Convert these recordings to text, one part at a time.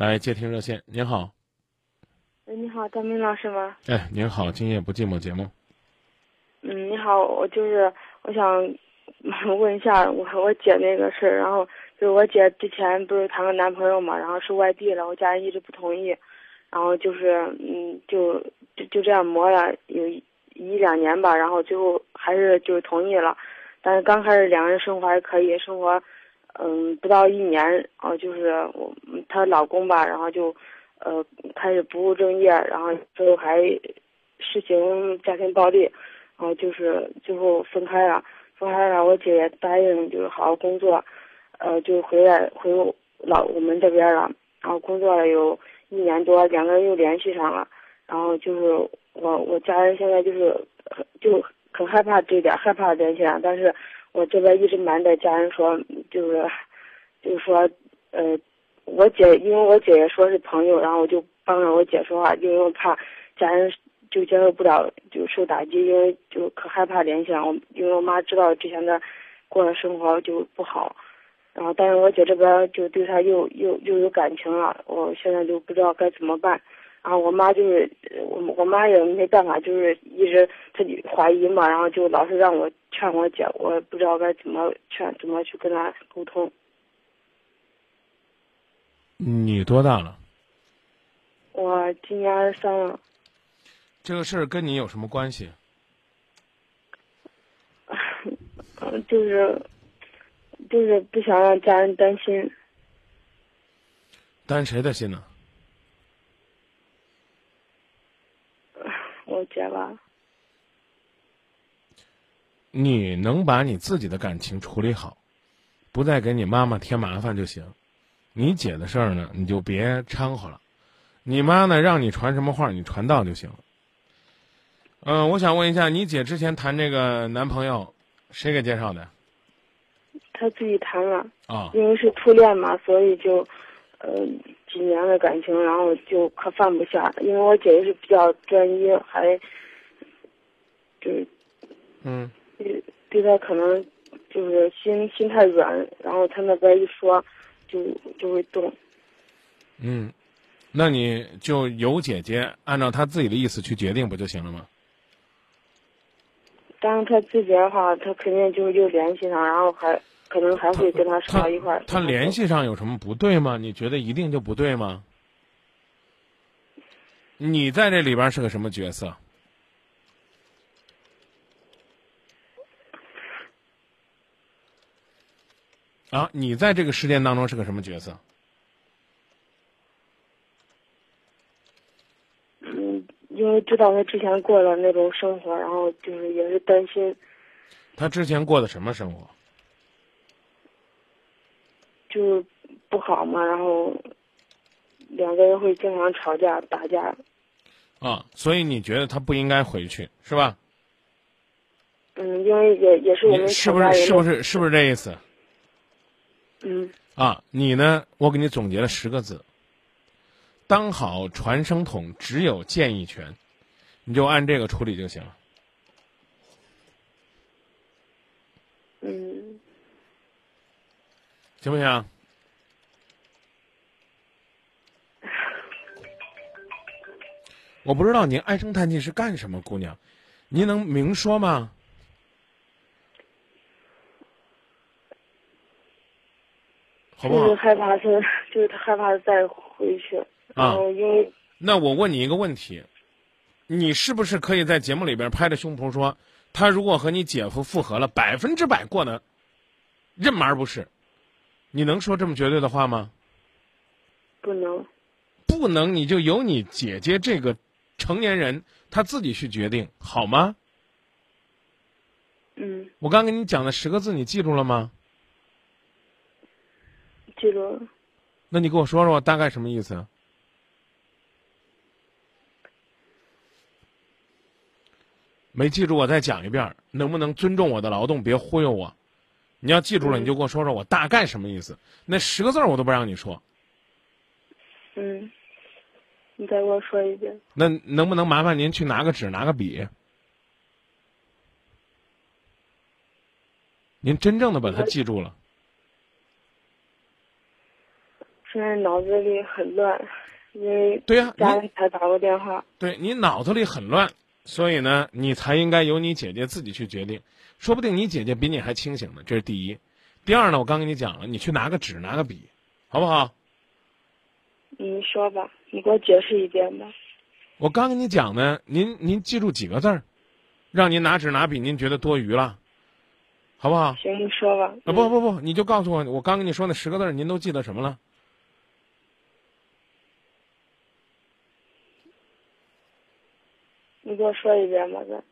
来接听热线，您好。喂，你好，张明老师吗？哎，您好，今夜不寂寞节目。嗯，你好，我就是我想 问一下我和我姐那个事儿，然后就是我姐之前不是谈个男朋友嘛，然后是外地了，我家人一直不同意，然后就是嗯，就就就这样磨了有一一两年吧，然后最后还是就是同意了，但是刚开始两个人生活还可以，生活嗯不到一年，然后就是我她老公吧，然后就呃开始不务正业，然后最后还实行家庭暴力。然后就是最后分开了，分开了，我姐也答应就是好好工作，呃，就回来回老我们这边了。然后工作了有一年多，两个人又联系上了。然后就是我我家人现在就是就很害怕这点，害怕联系上。但是我这边一直瞒着家人说，就是就是说，呃，我姐因为我姐姐说是朋友，然后我就帮着我姐说话，因为怕家人。就接受不了，就受打击，因为就可害怕联系上我，因为我妈知道之前的过的生活就不好，然后但是我姐这边就对她又又又有感情了，我现在就不知道该怎么办，然后我妈就是我我妈也没办法，就是一直她就怀疑嘛，然后就老是让我劝我姐，我不知道该怎么劝，怎么去跟她沟通。你多大了？我今年二十三了。这个事儿跟你有什么关系？嗯，就是，就是不想让家人担心。担谁的心呢？我姐吧。你能把你自己的感情处理好，不再给你妈妈添麻烦就行。你姐的事儿呢，你就别掺和了。你妈呢，让你传什么话，你传到就行了。嗯，我想问一下，你姐之前谈这个男朋友，谁给介绍的？她自己谈了啊，因为是初恋嘛，所以就，呃，几年的感情，然后就可放不下。因为我姐姐是比较专一，还，就是嗯，对对他可能就是心心太软，然后他那边一说，就就会动。嗯，那你就由姐姐按照她自己的意思去决定不就行了吗？但是她自己的话，她肯定就又联系上，然后还可能还会跟他说到一块儿。他联系上有什么不对吗？你觉得一定就不对吗？你在这里边是个什么角色？啊，你在这个事件当中是个什么角色？嗯因为知道他之前过的那种生活，然后就是也是担心。他之前过的什么生活？就不好嘛，然后两个人会经常吵架打架。啊，所以你觉得他不应该回去是吧？嗯，因为也也是我们是不是是不是是不是这意思？嗯。啊，你呢？我给你总结了十个字。当好传声筒，只有建议权，你就按这个处理就行了。嗯，行不行？我不知道您唉声叹气是干什么，姑娘，您能明说吗？好不好？就是害怕他，就是他害怕再回去。啊，因为那我问你一个问题，你是不是可以在节目里边拍着胸脯说，他如果和你姐夫复合了，百分之百过的任而不是？你能说这么绝对的话吗？不能，不能，你就由你姐姐这个成年人她自己去决定，好吗？嗯。我刚给你讲的十个字，你记住了吗？记住了。那你跟我说说大概什么意思？没记住，我再讲一遍，能不能尊重我的劳动，别忽悠我？你要记住了，你就给我说说我大概什么意思。那十个字我都不让你说。嗯，你再给我说一遍。那能不能麻烦您去拿个纸，拿个笔？您真正的把它记住了。现在脑子里很乱，因为对呀、家你人才打过电话。对你脑子里很乱，所以呢，你才应该由你姐姐自己去决定。说不定你姐姐比你还清醒呢，这是第一。第二呢，我刚跟你讲了，你去拿个纸，拿个笔，好不好？你说吧，你给我解释一遍吧。我刚跟你讲呢，您您记住几个字儿，让您拿纸拿笔，您觉得多余了，好不好？行，你说吧。啊，不不不，你就告诉我，我刚跟你说那十个字儿，您都记得什么了？你给我说一遍吧，再。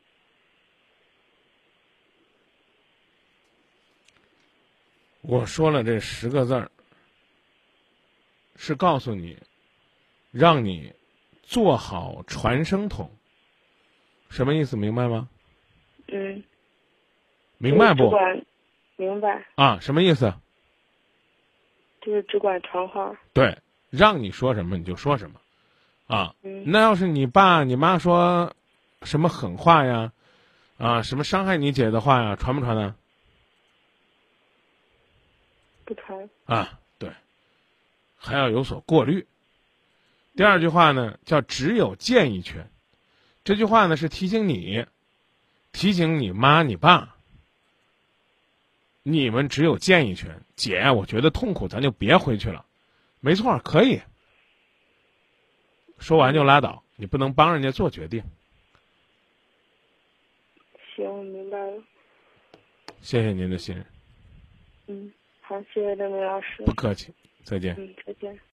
我说了这十个字儿，是告诉你，让你做好传声筒。什么意思？明白吗？嗯。明白不？管，明白，啊，什么意思？就是只管传话。对，让你说什么你就说什么，啊，嗯那要是你爸你妈说什么狠话呀，啊，什么伤害你姐的话呀，传不传呢？不传。啊，对，还要有所过滤。第二句话呢，叫只有建议权。这句话呢是提醒你，提醒你妈你爸，你们只有建议权。姐，我觉得痛苦，咱就别回去了。没错，可以。说完就拉倒，你不能帮人家做决定。行，明白了。谢谢您的信任，嗯，好，谢谢邓明老师不。客气，再见。嗯，再见。